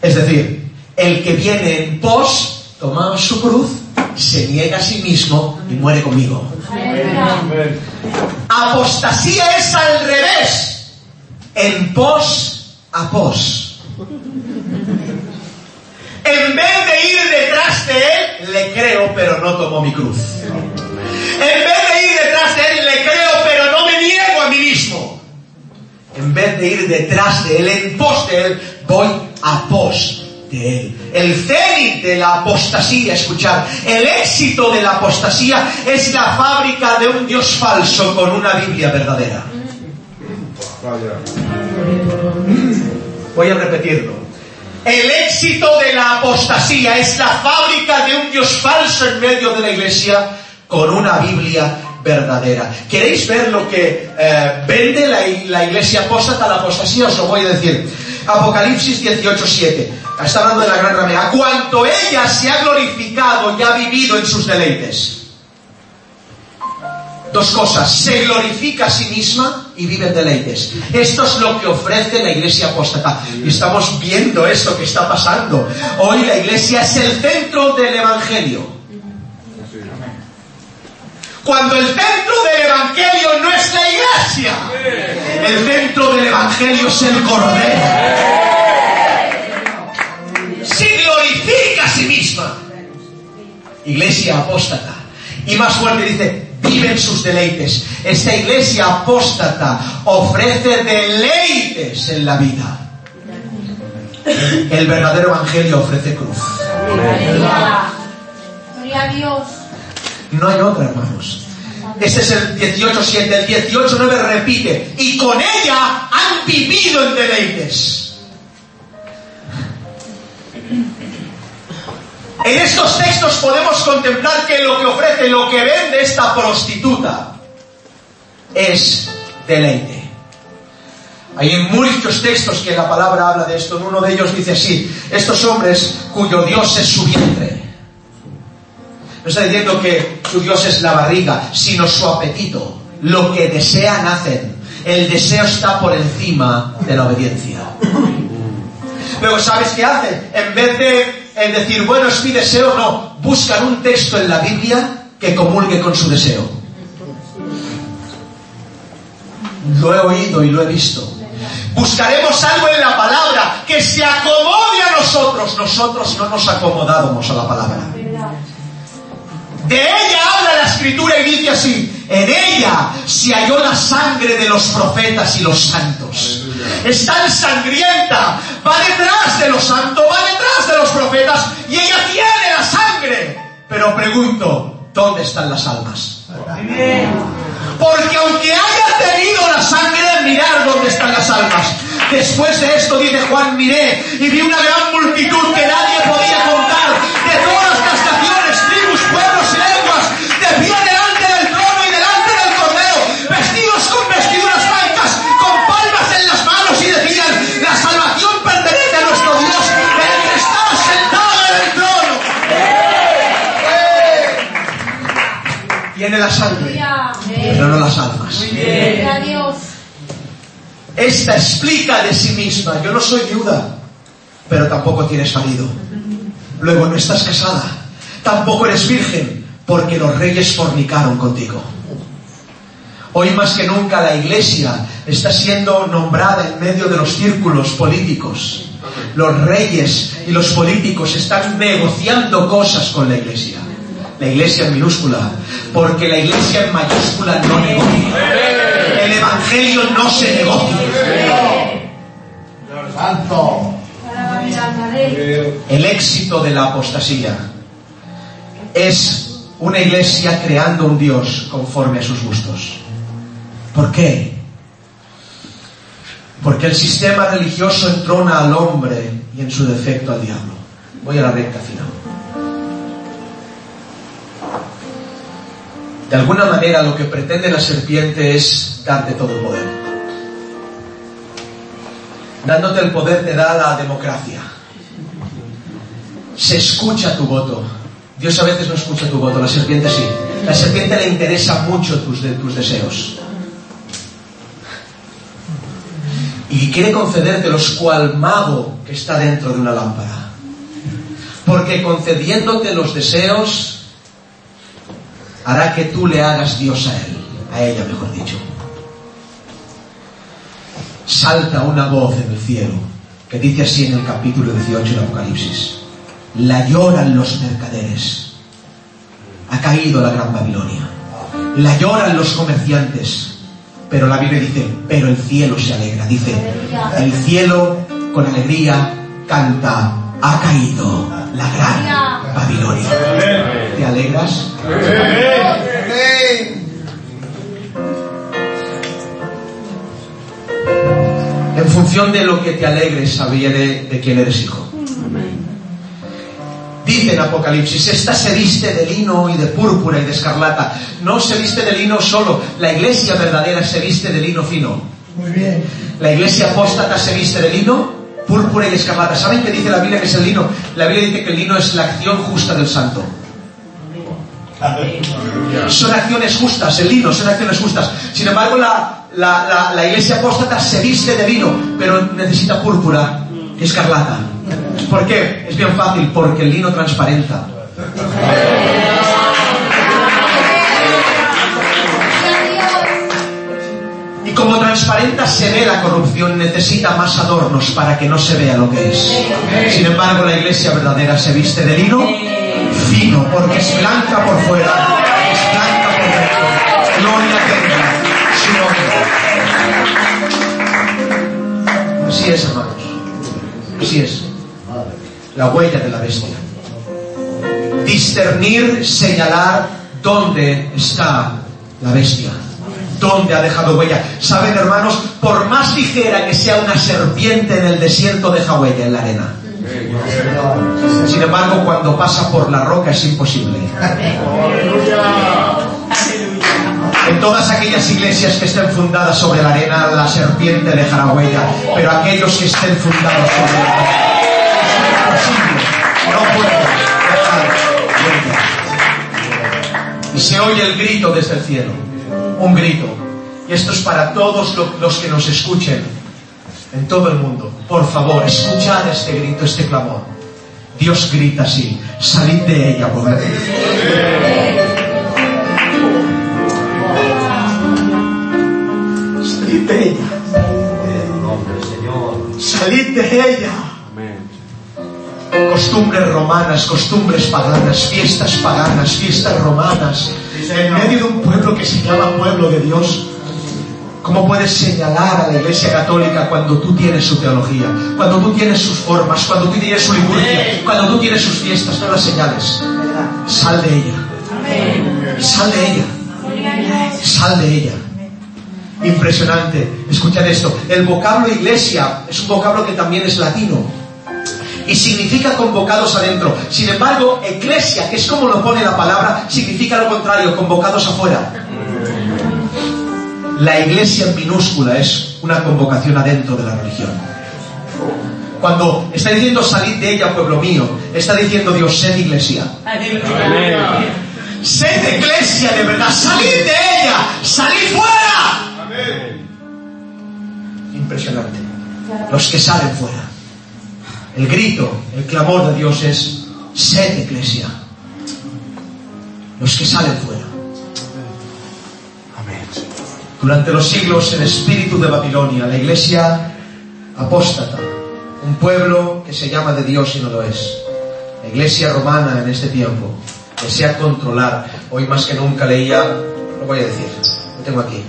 Es decir, el que viene en pos, toma su cruz, se niega a sí mismo y muere conmigo. Apostasía es al revés. En pos a pos. En vez de ir detrás de él, le creo, pero no tomo mi cruz. En vez de ir detrás de él, le creo, pero no me niego a mí mismo. En vez de ir detrás de él, en pos de él, voy a pos de él. El cenit de la apostasía, escuchar, el éxito de la apostasía es la fábrica de un Dios falso con una Biblia verdadera. Voy a repetirlo. El éxito de la apostasía es la fábrica de un Dios falso en medio de la iglesia con una Biblia verdadera. ¿Queréis ver lo que eh, vende la, iglesia apóstata, la apostasía? Os lo voy a decir. Apocalipsis 18, 7. Está hablando de la gran ramera. Cuanto ella se ha glorificado y ha vivido en sus deleites. Dos cosas, se glorifica a sí misma y vive en deleites. Esto es lo que ofrece la iglesia apóstata. Y estamos viendo esto que está pasando. Hoy la iglesia es el centro del evangelio. Cuando el centro del evangelio no es la iglesia, el centro del evangelio es el cordero. Se glorifica a sí misma. Iglesia apóstata. Y más fuerte dice, viven sus deleites. Esta iglesia apóstata ofrece deleites en la vida. El verdadero evangelio ofrece cruz. Gloria a Dios. No hay otra, hermanos. Este es el 18.7. El 18.9 repite. Y con ella han vivido en deleites. En estos textos podemos contemplar que lo que ofrece, lo que vende esta prostituta es deleite. Hay muchos textos que la palabra habla de esto. En uno de ellos dice así, estos hombres cuyo Dios es su vientre. No está diciendo que su Dios es la barriga, sino su apetito. Lo que desean hacen. El deseo está por encima de la obediencia. Luego, ¿sabes qué hacen? En vez de en decir, bueno, es mi deseo, no. Buscan un texto en la Biblia que comulgue con su deseo. Lo he oído y lo he visto. Buscaremos algo en la palabra que se acomode a nosotros. Nosotros no nos acomodábamos a la palabra. De ella habla la escritura y dice así, en ella se halló la sangre de los profetas y los santos. Es tan sangrienta, va detrás de los santos, va detrás de los profetas y ella tiene la sangre. Pero pregunto, ¿dónde están las almas? Porque aunque haya tenido la sangre, mirar dónde están las almas. Después de esto, dice Juan, miré y vi una gran multitud que nadie podía contar, de todas Tiene la sangre, pero no las almas. Dios. Esta explica de sí misma, yo no soy viuda, pero tampoco tienes marido. Luego no estás casada, tampoco eres virgen, porque los reyes fornicaron contigo. Hoy más que nunca la iglesia está siendo nombrada en medio de los círculos políticos. Los reyes y los políticos están negociando cosas con la iglesia. La iglesia en minúscula, porque la iglesia en mayúscula no negocia. El evangelio no se negocia. Santo. El éxito de la apostasía es una iglesia creando un Dios conforme a sus gustos. ¿Por qué? Porque el sistema religioso entrona al hombre y en su defecto al diablo. Voy a la recta final. De alguna manera lo que pretende la serpiente es darte todo el poder. Dándote el poder te da la democracia. Se escucha tu voto. Dios a veces no escucha tu voto, la serpiente sí. La serpiente le interesa mucho tus, tus deseos. Y quiere concedértelos cual mago que está dentro de una lámpara. Porque concediéndote los deseos, hará que tú le hagas Dios a él, a ella mejor dicho. Salta una voz en el cielo que dice así en el capítulo 18 del Apocalipsis. La lloran los mercaderes. Ha caído la gran Babilonia. La lloran los comerciantes. Pero la Biblia dice, pero el cielo se alegra. Dice, el cielo con alegría canta, ha caído la gran Babilonia. ¿Te alegras? En función de lo que te alegres, sabré de quién eres hijo. Dice en Apocalipsis, esta se viste de lino y de púrpura y de escarlata. No se viste de lino solo, la iglesia verdadera se viste de lino fino. Muy bien. La iglesia apóstata se viste de lino, púrpura y escarlata. ¿Saben qué dice la Biblia que es el lino? La Biblia dice que el lino es la acción justa del santo. Son acciones justas, el lino, son acciones justas. Sin embargo, la, la, la, iglesia apóstata se viste de lino, pero necesita púrpura escarlata. ¿Por qué? Es bien fácil, porque el lino transparenta. Y como transparenta se ve la corrupción, necesita más adornos para que no se vea lo que es. Sin embargo, la iglesia verdadera se viste de lino fino, porque es blanca por fuera, es blanca por dentro. Gloria tenga su. Así es, hermanos. Así es. La huella de la bestia. Discernir, señalar dónde está la bestia. ¿Dónde ha dejado huella? Saben, hermanos, por más ligera que sea una serpiente en el desierto, deja huella en la arena. Sin embargo, cuando pasa por la roca es imposible. En todas aquellas iglesias que estén fundadas sobre la arena, la serpiente dejará huella, pero aquellos que estén fundados sobre la roca, es imposible, no dejar huella. Y se oye el grito desde el cielo, un grito. Y esto es para todos los que nos escuchen en todo el mundo. Por favor, escuchad este grito, este clamor. Dios grita así, salid de ella, pueblo Salid de ella. Salid de ella. Costumbres romanas, costumbres paganas, fiestas paganas, fiestas romanas, en medio de un pueblo que se llama pueblo de Dios ¿Cómo puedes señalar a la Iglesia Católica cuando tú tienes su teología, cuando tú tienes sus formas, cuando tú tienes su liturgia, cuando tú tienes sus fiestas, todas las señales? Sal de ella. Sal de ella. Sal de ella. Impresionante. Escuchad esto. El vocablo iglesia es un vocablo que también es latino. Y significa convocados adentro. Sin embargo, eclesia, que es como lo pone la palabra, significa lo contrario, convocados afuera. La iglesia en minúscula es una convocación adentro de la religión. Cuando está diciendo salid de ella, pueblo mío, está diciendo Dios, sed iglesia. Sed iglesia de verdad, salid de ella, salid fuera. Impresionante. Los que salen fuera. El grito, el clamor de Dios es, sed iglesia. Los que salen fuera. Durante los siglos el espíritu de Babilonia, la iglesia apóstata, un pueblo que se llama de Dios y no lo es. La iglesia romana en este tiempo desea controlar. Hoy más que nunca leía, lo voy a decir, lo tengo aquí.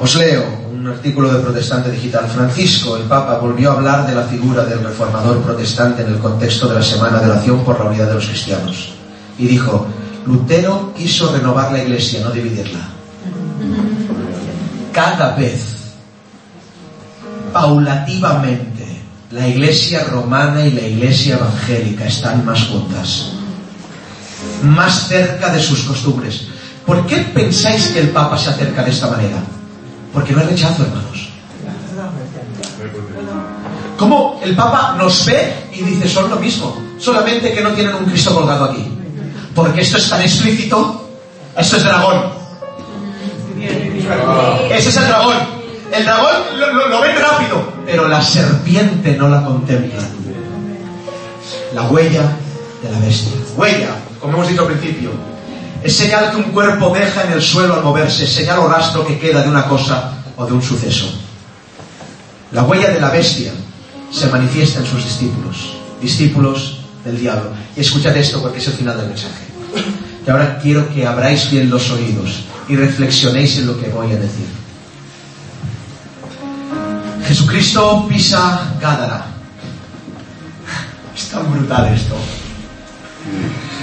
Os leo artículo de Protestante Digital. Francisco, el Papa, volvió a hablar de la figura del reformador protestante en el contexto de la Semana de la Acción por la Unidad de los Cristianos. Y dijo, Lutero quiso renovar la iglesia, no dividirla. Cada vez, paulativamente, la iglesia romana y la iglesia evangélica están más juntas, más cerca de sus costumbres. ¿Por qué pensáis que el Papa se acerca de esta manera? Porque no hay rechazo, hermanos. ¿Cómo el Papa nos ve y dice son lo mismo? Solamente que no tienen un Cristo colgado aquí. Porque esto es tan explícito. Esto es dragón. Ese es el dragón. El dragón lo, lo ven rápido, pero la serpiente no la contempla. La huella de la bestia. Huella, como hemos dicho al principio, es señal que un cuerpo deja en el suelo al moverse, señal o rastro que queda de una cosa o de un suceso. La huella de la bestia se manifiesta en sus discípulos, discípulos del diablo. Y escuchad esto porque es el final del mensaje. Y ahora quiero que abráis bien los oídos y reflexionéis en lo que voy a decir. Jesucristo pisa Gádara. Es tan brutal esto.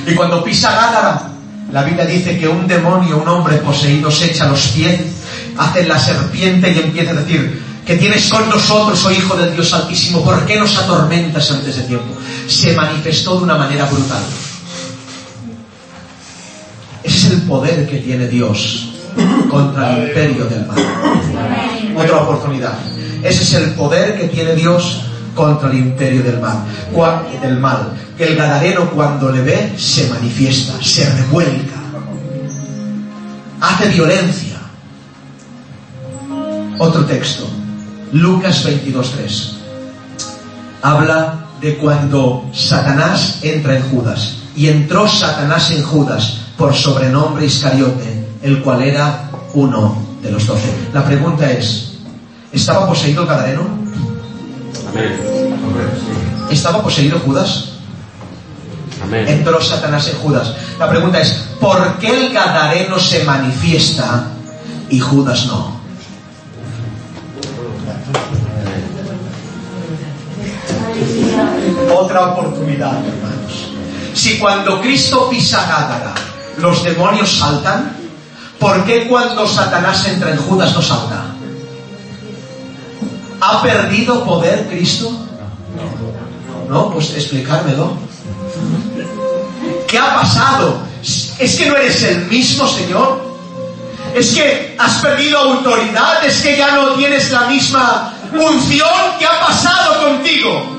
Y cuando pisa Gádara, la Biblia dice que un demonio, un hombre poseído se echa los pies, hace la serpiente y empieza a decir, que tienes con nosotros, oh Hijo del Dios Altísimo, ¿por qué nos atormentas antes de tiempo? Se manifestó de una manera brutal. Ese es el poder que tiene Dios contra el imperio del mal. Otra oportunidad. Ese es el poder que tiene Dios contra el imperio del mal. Del mal. Que el gadareno cuando le ve se manifiesta, se revuelca, hace violencia. Otro texto. Lucas 22.3. Habla de cuando Satanás entra en Judas. Y entró Satanás en Judas por sobrenombre Iscariote, el cual era uno de los doce. La pregunta es, ¿estaba poseído el Gadareno? ¿Estaba poseído Judas? Entró Satanás en Judas. La pregunta es, ¿por qué el Gadareno se manifiesta y Judas no? Otra oportunidad, hermanos. Si cuando Cristo pisa Gádara, los demonios saltan, ¿por qué cuando Satanás entra en Judas no salta? ¿Ha perdido poder Cristo? No, pues explicármelo. ¿Qué ha pasado? ¿Es que no eres el mismo Señor? ¿Es que has perdido autoridad? ¿Es que ya no tienes la misma unción? ¿Qué ha pasado contigo?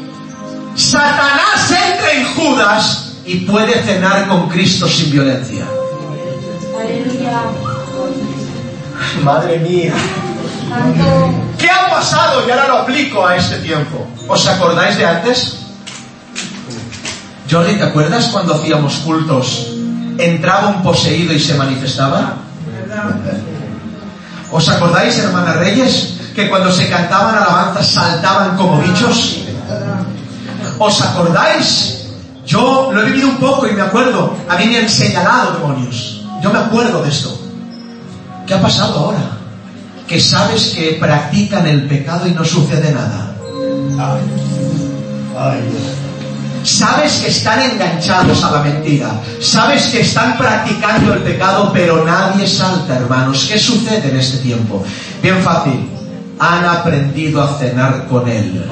Satanás entra en Judas y puede cenar con Cristo sin violencia. Madre mía. ¿Qué ha pasado? Y ahora lo aplico a este tiempo. ¿Os acordáis de antes? Jordi, ¿te acuerdas cuando hacíamos cultos? Entraba un poseído y se manifestaba. ¿Os acordáis, hermana Reyes, que cuando se cantaban alabanzas saltaban como bichos? ¿Os acordáis? Yo lo he vivido un poco y me acuerdo. A mí me han señalado demonios. Yo me acuerdo de esto. ¿Qué ha pasado ahora? Que sabes que practican el pecado y no sucede nada. Sabes que están enganchados a la mentira. Sabes que están practicando el pecado, pero nadie salta, hermanos. ¿Qué sucede en este tiempo? Bien fácil. Han aprendido a cenar con Él.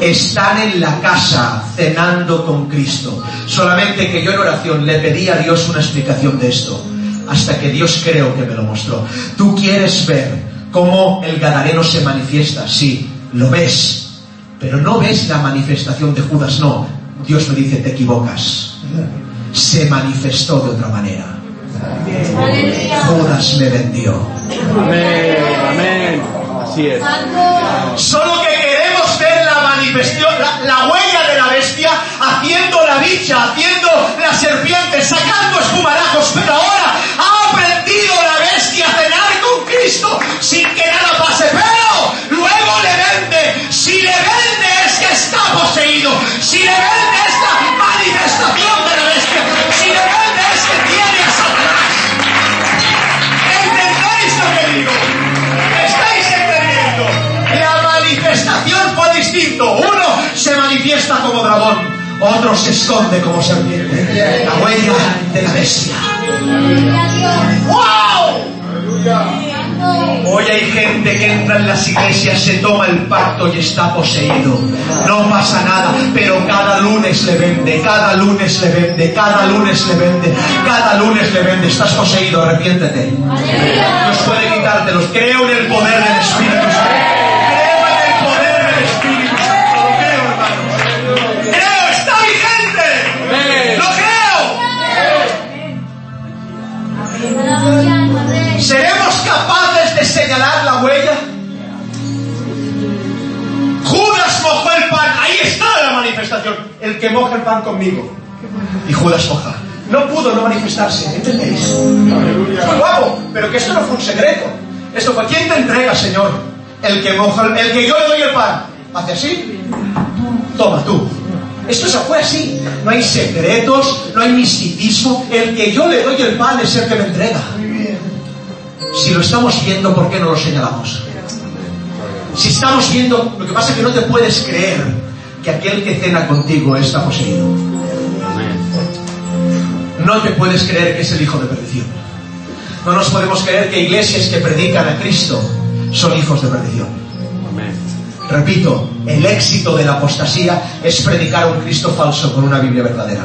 Están en la casa cenando con Cristo. Solamente que yo en oración le pedí a Dios una explicación de esto. Hasta que Dios creo que me lo mostró. Tú quieres ver cómo el Gadareno se manifiesta. Sí, lo ves. Pero no ves la manifestación de Judas, no. Dios me dice, te equivocas. Se manifestó de otra manera. Judas me vendió. Amén. Amén. Solo que queremos ver la manifestación, la, huella de la bestia, haciendo la dicha, haciendo la serpiente, sacando espumarajos, pero ahora ha aprendido la bestia a cenar con Cristo sin que nada pase, pero luego le vende, si le vende es que está poseído, si le vende esta manifestación de la bestia, si le vende es que tiene a Satanás. ¿Entendéis lo que digo? manifestación fue distinto. Uno se manifiesta como dragón, otro se esconde como serpiente. La huella de la bestia. ¡Wow! Hoy hay gente que entra en las iglesias, se toma el pacto y está poseído. No pasa nada, pero cada lunes le vende, cada lunes le vende, cada lunes le vende, cada lunes le vende. Estás poseído, arrepiéntete. Dios puede quitártelos. Creo en el poder del Espíritu Santo. ¿Seremos capaces de señalar la huella? Judas mojó el pan, ahí está la manifestación. El que moja el pan conmigo. Y Judas moja. No pudo no manifestarse, ¿entendéis? Guapo, pero que esto no fue un secreto. Esto fue, ¿quién te entrega, Señor? El que moja, el, el que yo le doy el pan. ¿Hace así? Toma tú. Esto se fue así. No hay secretos, no hay misticismo. El que yo le doy el pan es el que me entrega. Si lo estamos viendo, ¿por qué no lo señalamos? Si estamos viendo, lo que pasa es que no te puedes creer que aquel que cena contigo está poseído. No te puedes creer que es el hijo de perdición. No nos podemos creer que iglesias que predican a Cristo son hijos de perdición. Repito, el éxito de la apostasía es predicar a un Cristo falso con una Biblia verdadera.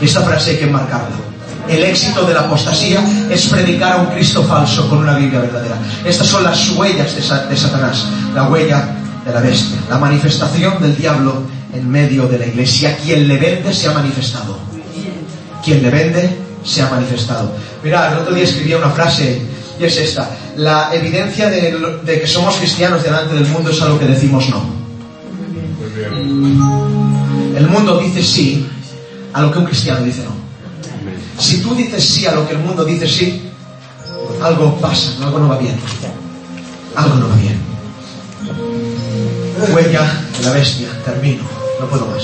Esta frase hay que marcarla. El éxito de la apostasía es predicar a un Cristo falso con una Biblia verdadera. Estas son las huellas de, Sa- de Satanás, la huella de la bestia, la manifestación del diablo en medio de la iglesia. Quien le vende se ha manifestado. Quien le vende se ha manifestado. Mira, el otro día escribía una frase y es esta. La evidencia de, que somos cristianos delante del mundo es a lo que decimos no. El mundo dice sí a lo que un cristiano dice no. Si tú dices sí a lo que el mundo dice sí, algo pasa, algo no va bien. Algo no va bien. Huella de la bestia, termino, no puedo más.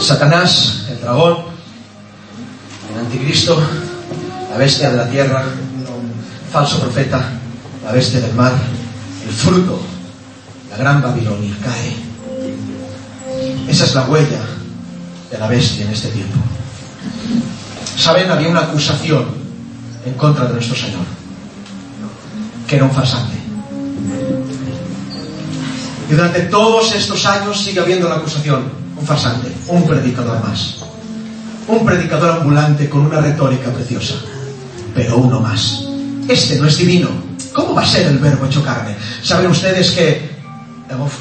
Satanás, el dragón, el anticristo, la bestia de la tierra, falso profeta, la bestia del mar, el fruto, la gran Babilonia cae. Esa es la huella de la bestia en este tiempo. Saben, había una acusación en contra de nuestro Señor, que era un farsante. Y durante todos estos años sigue habiendo la acusación, un farsante, un predicador más. Un predicador ambulante con una retórica preciosa, pero uno más. Este no es divino. ¿Cómo va a ser el verbo hecho carne? Saben ustedes que...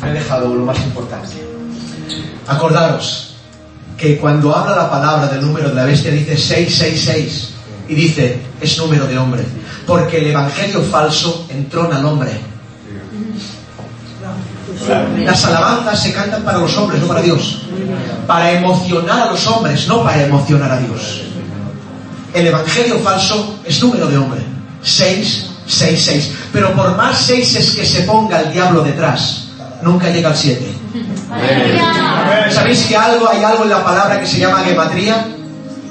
Me he dejado lo más importante. Acordaros que cuando habla la palabra del número de la bestia dice 666 y dice es número de hombre, porque el evangelio falso entrona al hombre. Las alabanzas se cantan para los hombres, no para Dios. Para emocionar a los hombres, no para emocionar a Dios. El evangelio falso es número de hombre. 666. Pero por más seises que se ponga el diablo detrás, nunca llega al 7. ¿Sabéis que algo, hay algo en la palabra que se llama gematría?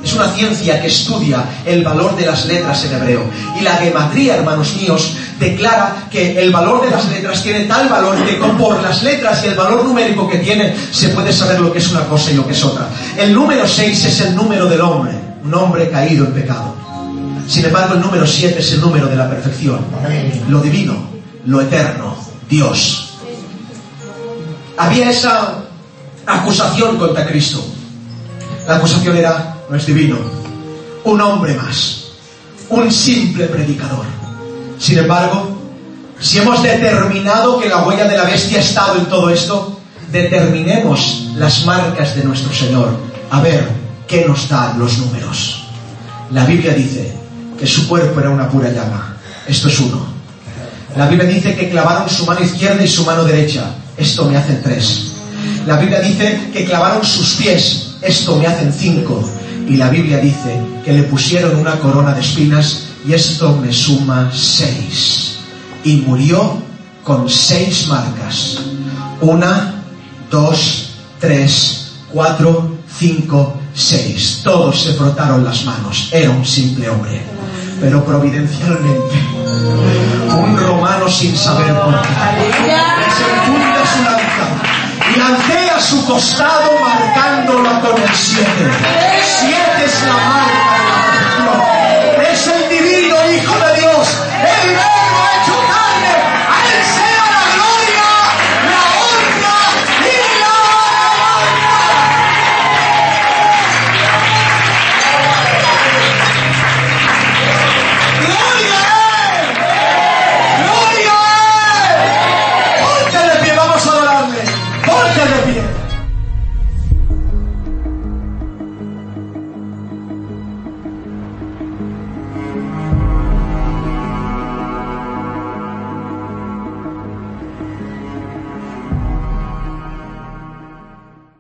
Es una ciencia que estudia el valor de las letras en hebreo. Y la gematría, hermanos míos, declara que el valor de las letras tiene tal valor que por las letras y el valor numérico que tiene se puede saber lo que es una cosa y lo que es otra. El número 6 es el número del hombre, un hombre caído en pecado. Sin embargo, el número 7 es el número de la perfección, lo divino, lo eterno, Dios. Había esa acusación contra Cristo. La acusación era, no es divino, un hombre más, un simple predicador. Sin embargo, si hemos determinado que la huella de la bestia ha estado en todo esto, determinemos las marcas de nuestro Señor, a ver qué nos dan los números. La Biblia dice que su cuerpo era una pura llama. Esto es uno. La Biblia dice que clavaron su mano izquierda y su mano derecha. Esto me hacen tres. La Biblia dice que clavaron sus pies. Esto me hacen cinco. Y la Biblia dice que le pusieron una corona de espinas y esto me suma seis. Y murió con seis marcas. Una, dos, tres, cuatro, cinco, seis. Todos se frotaron las manos. Era un simple hombre. pero providencialmente, un romano sin saber por qué, y a su costado marcándola con el 7. 7 es la marca de la Es el divino Hijo de Dios.